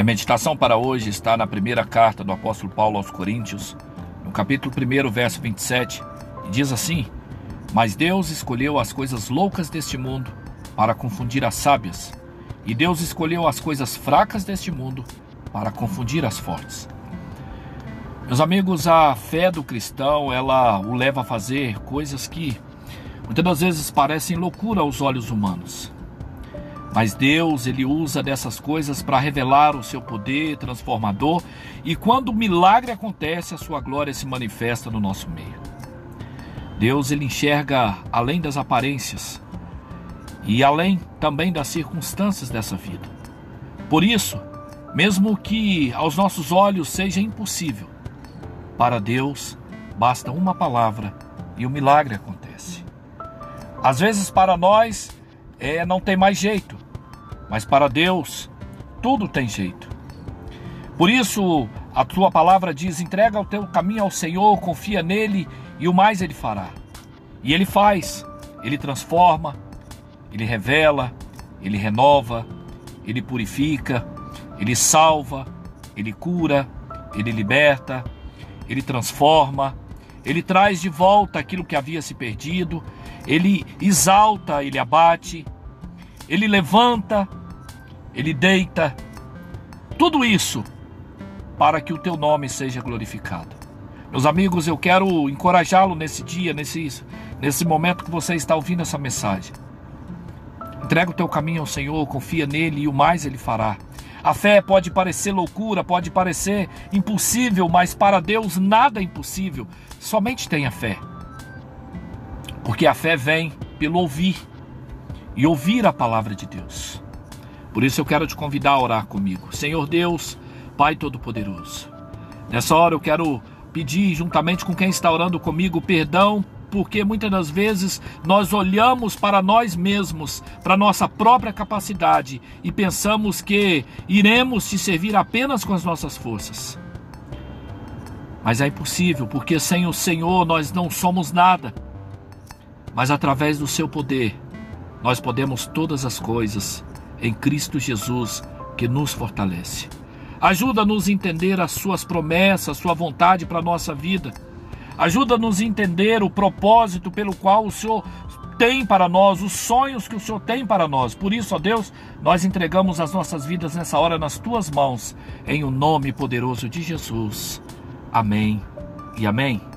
E a meditação para hoje está na primeira carta do apóstolo Paulo aos Coríntios, no capítulo 1, verso 27, e diz assim: Mas Deus escolheu as coisas loucas deste mundo para confundir as sábias, e Deus escolheu as coisas fracas deste mundo para confundir as fortes. Meus amigos, a fé do cristão, ela o leva a fazer coisas que muitas das vezes parecem loucura aos olhos humanos. Mas Deus, ele usa dessas coisas para revelar o seu poder transformador, e quando o milagre acontece, a sua glória se manifesta no nosso meio. Deus, ele enxerga além das aparências e além também das circunstâncias dessa vida. Por isso, mesmo que aos nossos olhos seja impossível, para Deus basta uma palavra e o milagre acontece. Às vezes para nós é, não tem mais jeito, mas para Deus, tudo tem jeito. Por isso, a tua palavra diz: entrega o teu caminho ao Senhor, confia nele e o mais ele fará. E ele faz, ele transforma, ele revela, ele renova, ele purifica, ele salva, ele cura, ele liberta, ele transforma, ele traz de volta aquilo que havia se perdido, ele exalta, ele abate, ele levanta, ele deita, tudo isso para que o teu nome seja glorificado. Meus amigos, eu quero encorajá-lo nesse dia, nesse, nesse momento que você está ouvindo essa mensagem. Entrega o teu caminho ao Senhor, confia nele e o mais ele fará. A fé pode parecer loucura, pode parecer impossível, mas para Deus nada é impossível. Somente tenha fé. Porque a fé vem pelo ouvir e ouvir a palavra de Deus. Por isso eu quero te convidar a orar comigo. Senhor Deus, Pai Todo-Poderoso. Nessa hora eu quero pedir, juntamente com quem está orando comigo, perdão, porque muitas das vezes nós olhamos para nós mesmos, para nossa própria capacidade e pensamos que iremos te servir apenas com as nossas forças. Mas é impossível, porque sem o Senhor nós não somos nada. Mas através do seu poder, nós podemos todas as coisas em Cristo Jesus que nos fortalece. Ajuda-nos a entender as suas promessas, sua vontade para a nossa vida. Ajuda-nos a entender o propósito pelo qual o Senhor tem para nós, os sonhos que o Senhor tem para nós. Por isso, ó Deus, nós entregamos as nossas vidas nessa hora nas tuas mãos, em o nome poderoso de Jesus. Amém e amém.